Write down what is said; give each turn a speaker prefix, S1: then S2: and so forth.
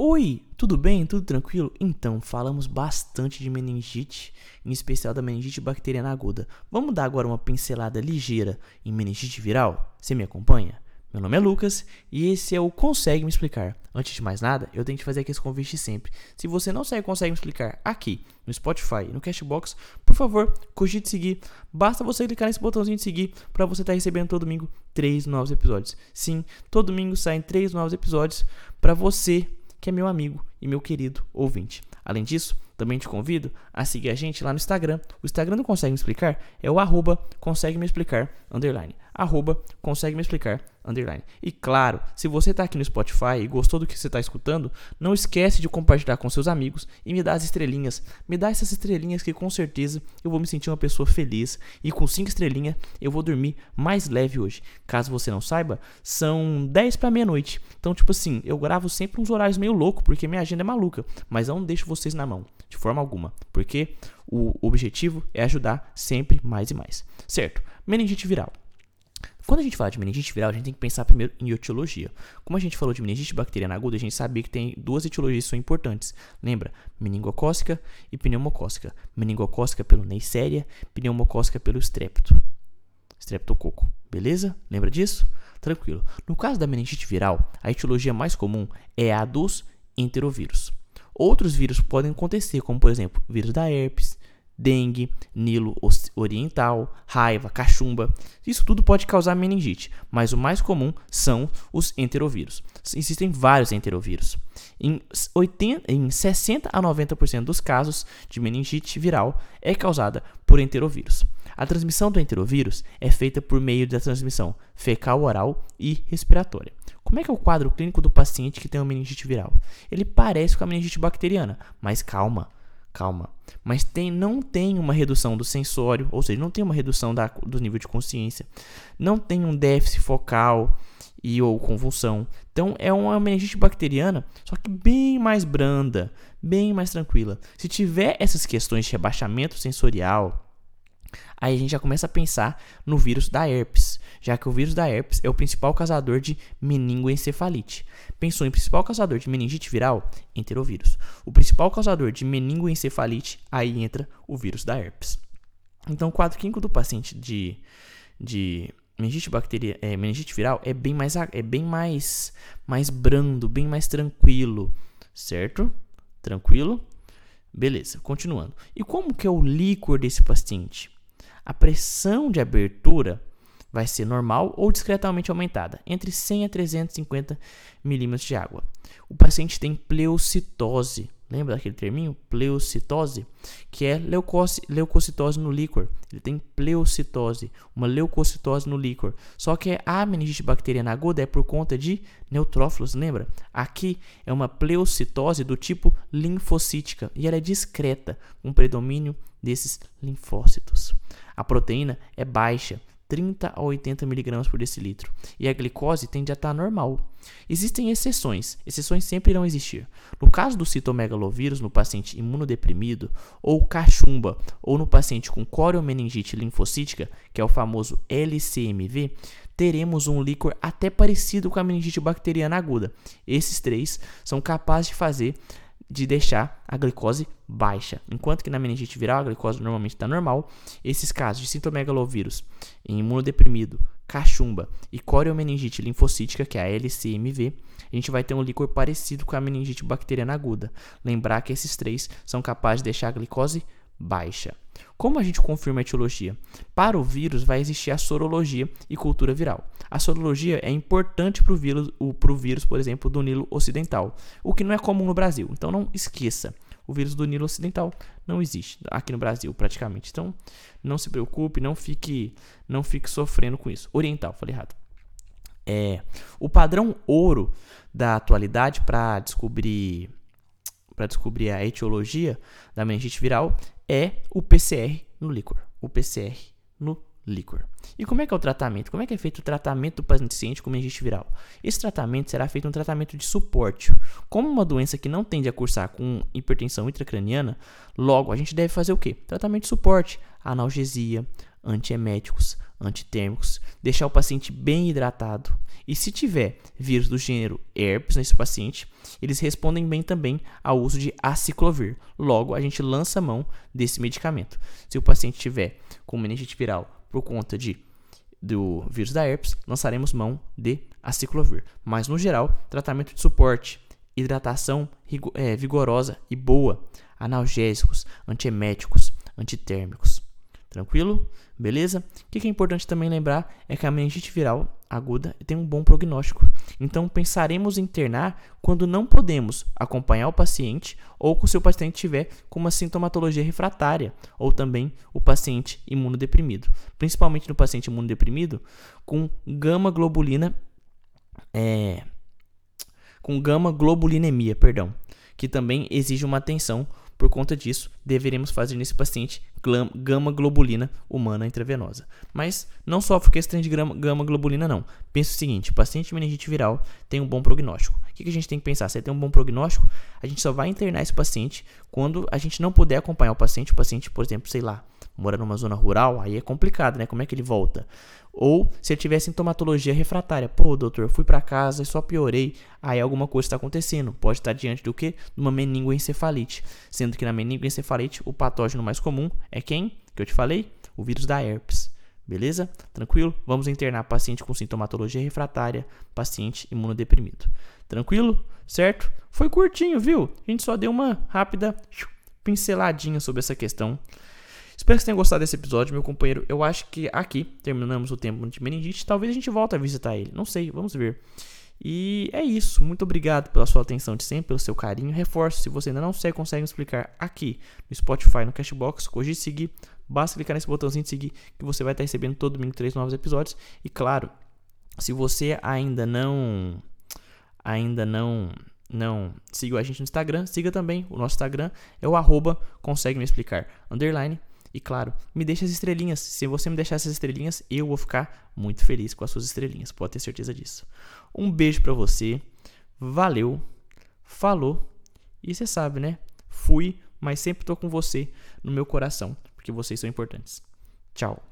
S1: Oi, tudo bem? Tudo tranquilo? Então, falamos bastante de meningite, em especial da meningite bacteriana aguda. Vamos dar agora uma pincelada ligeira em meningite viral? Você me acompanha? Meu nome é Lucas e esse é o Consegue Me Explicar. Antes de mais nada, eu tenho que fazer aqui esse convite sempre. Se você não segue Consegue Me Explicar aqui no Spotify e no Cashbox, por favor, cogite seguir. Basta você clicar nesse botãozinho de seguir para você estar tá recebendo todo domingo três novos episódios. Sim, todo domingo saem três novos episódios para você que é meu amigo e meu querido ouvinte. Além disso, também te convido a seguir a gente lá no Instagram. O Instagram do Consegue Me Explicar é o arroba consegue me explicar, underline. Arroba consegue me explicar, underline. E claro, se você está aqui no Spotify e gostou do que você está escutando, não esquece de compartilhar com seus amigos e me dar as estrelinhas. Me dá essas estrelinhas que com certeza eu vou me sentir uma pessoa feliz. E com cinco estrelinhas eu vou dormir mais leve hoje. Caso você não saiba, são 10 para meia-noite. Então, tipo assim, eu gravo sempre uns horários meio louco porque minha agenda é maluca. Mas eu não deixo vocês na mão de forma alguma, porque o objetivo é ajudar sempre mais e mais, certo? Meningite viral. Quando a gente fala de meningite viral, a gente tem que pensar primeiro em etiologia. Como a gente falou de meningite bacteriana aguda, a gente sabia que tem duas etiologias que são importantes. Lembra? Meningocócica e pneumocócica. Meningocócica pelo Neisseria, pneumocócica pelo strepto. Streptococo. Beleza? Lembra disso? Tranquilo. No caso da meningite viral, a etiologia mais comum é a dos enterovírus. Outros vírus podem acontecer, como por exemplo, vírus da herpes, dengue, Nilo oriental, raiva, cachumba. Isso tudo pode causar meningite, mas o mais comum são os enterovírus. Existem vários enterovírus. Em, 80, em 60 a 90% dos casos de meningite viral é causada por enterovírus. A transmissão do enterovírus é feita por meio da transmissão fecal-oral e respiratória. Como é que é o quadro clínico do paciente que tem uma meningite viral? Ele parece com a meningite bacteriana, mas calma, calma. Mas tem, não tem uma redução do sensório, ou seja, não tem uma redução da, do nível de consciência, não tem um déficit focal e ou convulsão. Então é uma meningite bacteriana, só que bem mais branda, bem mais tranquila. Se tiver essas questões de rebaixamento sensorial, aí a gente já começa a pensar no vírus da herpes já que o vírus da herpes é o principal causador de meningoencefalite. Pensou em principal causador de meningite viral? Enterovírus. O principal causador de meningoencefalite, aí entra o vírus da herpes. Então, o quadro clínico do paciente de, de meningite, bacteria, é, meningite viral é bem, mais, é bem mais, mais brando, bem mais tranquilo, certo? Tranquilo? Beleza, continuando. E como que é o líquor desse paciente? A pressão de abertura vai ser normal ou discretamente aumentada, entre 100 a 350 milímetros de água. O paciente tem pleocitose. Lembra daquele terminho? Pleocitose, que é leucoci leucocitose no líquor. Ele tem pleocitose, uma leucocitose no líquor. Só que a meningite bacteriana aguda é por conta de neutrófilos, lembra? Aqui é uma pleocitose do tipo linfocítica e ela é discreta, com predomínio desses linfócitos. A proteína é baixa, 30 a 80 mg por decilitro, e a glicose tende a estar normal. Existem exceções, exceções sempre irão existir. No caso do citomegalovírus no paciente imunodeprimido, ou cachumba, ou no paciente com coriomeningite linfocítica, que é o famoso LCMV, teremos um líquor até parecido com a meningite bacteriana aguda. Esses três são capazes de fazer de deixar a glicose baixa. Enquanto que na meningite viral a glicose normalmente está normal, esses casos de sintomegalovírus em imunodeprimido, cachumba e coriomeningite linfocítica, que é a LCMV, a gente vai ter um líquor parecido com a meningite bacteriana aguda. Lembrar que esses três são capazes de deixar a glicose baixa. Como a gente confirma a etiologia? Para o vírus vai existir a sorologia e cultura viral. A sorologia é importante para o vírus, vírus, por exemplo, do Nilo Ocidental, o que não é comum no Brasil. Então não esqueça, o vírus do Nilo Ocidental não existe aqui no Brasil praticamente. Então não se preocupe, não fique, não fique sofrendo com isso. Oriental, falei errado. É, o padrão ouro da atualidade para descobrir para descobrir a etiologia da meningite viral é o PCR no líquor. O PCR no líquor. E como é que é o tratamento? Como é que é feito o tratamento do paciente com meningite viral? Esse tratamento será feito um tratamento de suporte. Como uma doença que não tende a cursar com hipertensão intracraniana, logo a gente deve fazer o quê? Tratamento de suporte, analgesia, antieméticos, antitérmicos, deixar o paciente bem hidratado. E se tiver vírus do gênero herpes nesse paciente, eles respondem bem também ao uso de aciclovir. Logo, a gente lança mão desse medicamento. Se o paciente tiver com meningite viral por conta de do vírus da herpes, lançaremos mão de aciclovir. Mas no geral, tratamento de suporte, hidratação é, vigorosa e boa, analgésicos, antieméticos, antitérmicos. Tranquilo? Beleza? O que é importante também lembrar é que a meningite viral aguda tem um bom prognóstico. Então, pensaremos em internar quando não podemos acompanhar o paciente ou se o paciente tiver com uma sintomatologia refratária ou também o paciente imunodeprimido. Principalmente no paciente imunodeprimido com gama globulina é, com gama globulinemia, perdão, que também exige uma atenção por conta disso, deveremos fazer nesse paciente gama globulina humana intravenosa. Mas não sofre com esse de gama globulina, não. Pensa o seguinte: paciente de meningite viral tem um bom prognóstico. O que a gente tem que pensar? Se ele tem um bom prognóstico, a gente só vai internar esse paciente quando a gente não puder acompanhar o paciente. O paciente, por exemplo, sei lá, mora numa zona rural, aí é complicado, né? Como é que ele volta? Ou se ele tiver sintomatologia refratária, pô, doutor, eu fui para casa e só piorei, aí alguma coisa está acontecendo. Pode estar diante do que? De uma meningoencefalite. Sendo que na meningoencefalite o patógeno mais comum é quem? Que eu te falei? O vírus da herpes. Beleza? Tranquilo? Vamos internar paciente com sintomatologia refratária, paciente imunodeprimido. Tranquilo? Certo? Foi curtinho, viu? A gente só deu uma rápida pinceladinha sobre essa questão. Espero que você tenha gostado desse episódio, meu companheiro. Eu acho que aqui terminamos o tempo de meningite. Talvez a gente volte a visitar ele. Não sei, vamos ver. E é isso. Muito obrigado pela sua atenção de sempre, pelo seu carinho. Reforço, se você ainda não sei, consegue explicar aqui no Spotify, no Cashbox, de seguir. Basta clicar nesse botãozinho de seguir que você vai estar recebendo todo domingo três novos episódios. E claro, se você ainda não ainda não não seguiu a gente no Instagram, siga também. O nosso Instagram é o arroba consegue me explicar underline e claro, me deixe as estrelinhas. Se você me deixar essas estrelinhas, eu vou ficar muito feliz com as suas estrelinhas. Pode ter certeza disso. Um beijo para você. Valeu. Falou. E você sabe, né? Fui, mas sempre tô com você no meu coração, porque vocês são importantes. Tchau.